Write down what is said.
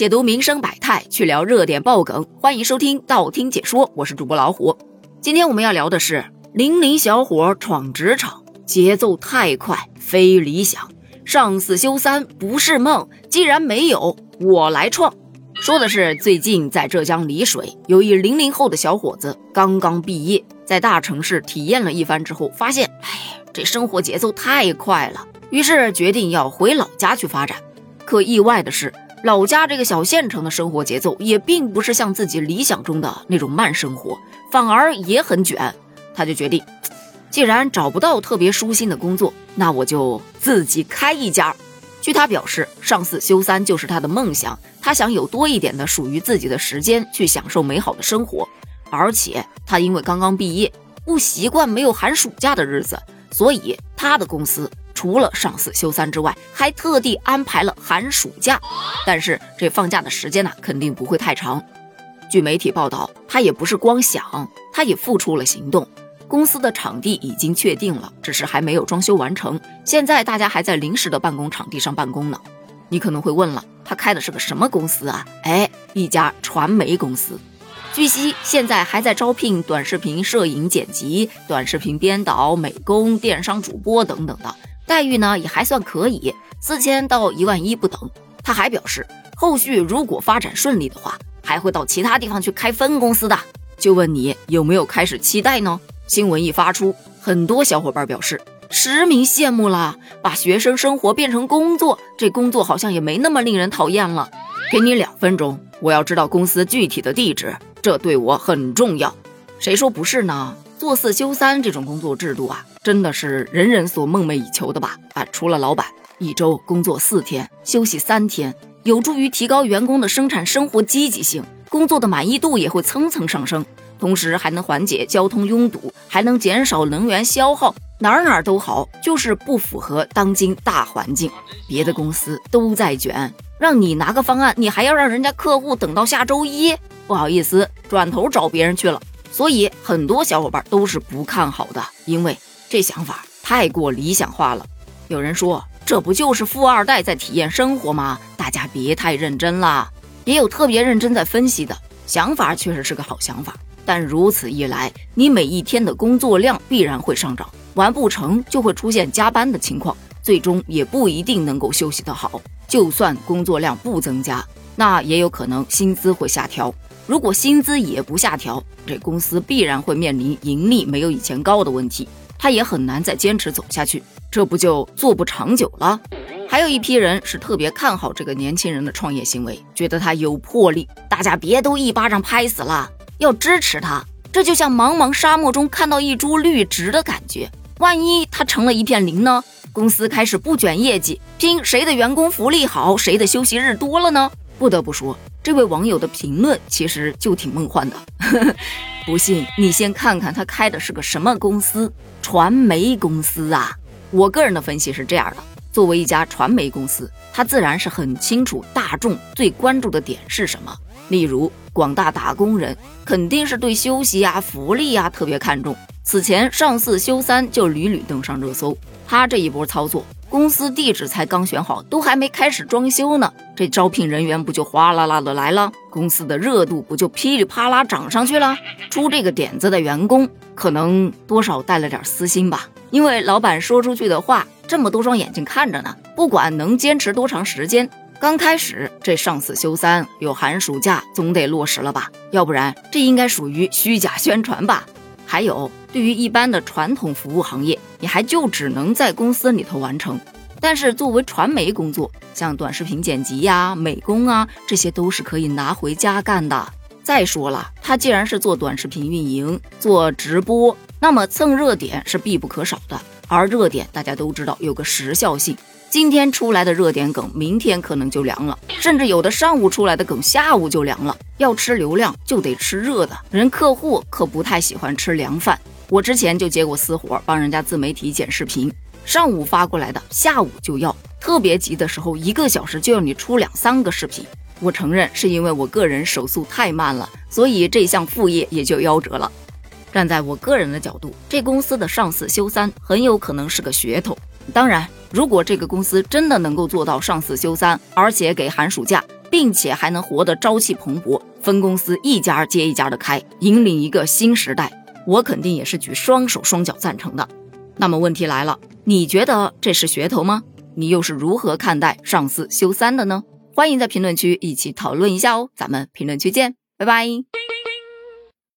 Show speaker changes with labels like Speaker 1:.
Speaker 1: 解读民生百态，去聊热点爆梗，欢迎收听道听解说，我是主播老虎。今天我们要聊的是零零小伙闯职场，节奏太快，非理想，上四休三不是梦，既然没有，我来创。说的是最近在浙江丽水，有一零零后的小伙子刚刚毕业，在大城市体验了一番之后，发现，哎，这生活节奏太快了。于是决定要回老家去发展，可意外的是，老家这个小县城的生活节奏也并不是像自己理想中的那种慢生活，反而也很卷。他就决定，既然找不到特别舒心的工作，那我就自己开一家。据他表示，上四休三就是他的梦想，他想有多一点的属于自己的时间去享受美好的生活。而且他因为刚刚毕业，不习惯没有寒暑假的日子，所以他的公司。除了上四休三之外，还特地安排了寒暑假，但是这放假的时间呢，肯定不会太长。据媒体报道，他也不是光想，他也付出了行动。公司的场地已经确定了，只是还没有装修完成。现在大家还在临时的办公场地上办公呢。你可能会问了，他开的是个什么公司啊？哎，一家传媒公司。据悉，现在还在招聘短视频摄影剪辑、短视频编导、美工、电商主播等等的。待遇呢也还算可以，四千到一万一不等。他还表示，后续如果发展顺利的话，还会到其他地方去开分公司的。就问你有没有开始期待呢？新闻一发出，很多小伙伴表示实名羡慕了。把学生生活变成工作，这工作好像也没那么令人讨厌了。给你两分钟，我要知道公司具体的地址，这对我很重要。谁说不是呢？做四休三这种工作制度啊。真的是人人所梦寐以求的吧？啊，除了老板，一周工作四天，休息三天，有助于提高员工的生产生活积极性，工作的满意度也会蹭蹭上升，同时还能缓解交通拥堵，还能减少能源消耗，哪儿哪儿都好，就是不符合当今大环境。别的公司都在卷，让你拿个方案，你还要让人家客户等到下周一，不好意思，转头找别人去了。所以很多小伙伴都是不看好的，因为。这想法太过理想化了。有人说，这不就是富二代在体验生活吗？大家别太认真了。也有特别认真在分析的想法，确实是个好想法。但如此一来，你每一天的工作量必然会上涨，完不成就会出现加班的情况，最终也不一定能够休息得好。就算工作量不增加，那也有可能薪资会下调。如果薪资也不下调，这公司必然会面临盈利没有以前高的问题。他也很难再坚持走下去，这不就做不长久了？还有一批人是特别看好这个年轻人的创业行为，觉得他有魄力。大家别都一巴掌拍死了，要支持他。这就像茫茫沙漠中看到一株绿植的感觉。万一他成了一片林呢？公司开始不卷业绩，拼谁的员工福利好，谁的休息日多了呢？不得不说，这位网友的评论其实就挺梦幻的。不信你先看看他开的是个什么公司？传媒公司啊！我个人的分析是这样的：作为一家传媒公司，他自然是很清楚大众最关注的点是什么。例如，广大打工人肯定是对休息呀、福利呀特别看重。此前上四休三就屡屡登上热搜，他这一波操作。公司地址才刚选好，都还没开始装修呢，这招聘人员不就哗啦啦的来了？公司的热度不就噼里啪啦涨上去了？出这个点子的员工可能多少带了点私心吧，因为老板说出去的话，这么多双眼睛看着呢。不管能坚持多长时间，刚开始这上四休三有寒暑假总得落实了吧？要不然这应该属于虚假宣传吧？还有，对于一般的传统服务行业，你还就只能在公司里头完成。但是作为传媒工作，像短视频剪辑呀、美工啊，这些都是可以拿回家干的。再说了，他既然是做短视频运营、做直播，那么蹭热点是必不可少的。而热点大家都知道有个时效性。今天出来的热点梗，明天可能就凉了，甚至有的上午出来的梗，下午就凉了。要吃流量，就得吃热的，人客户可不太喜欢吃凉饭。我之前就接过私活，帮人家自媒体剪视频，上午发过来的，下午就要。特别急的时候，一个小时就要你出两三个视频。我承认是因为我个人手速太慢了，所以这项副业也就夭折了。站在我个人的角度，这公司的上四休三很有可能是个噱头。当然，如果这个公司真的能够做到上四休三，而且给寒暑假，并且还能活得朝气蓬勃，分公司一家接一家的开，引领一个新时代，我肯定也是举双手双脚赞成的。那么问题来了，你觉得这是噱头吗？你又是如何看待上四休三的呢？欢迎在评论区一起讨论一下哦，咱们评论区见，拜拜。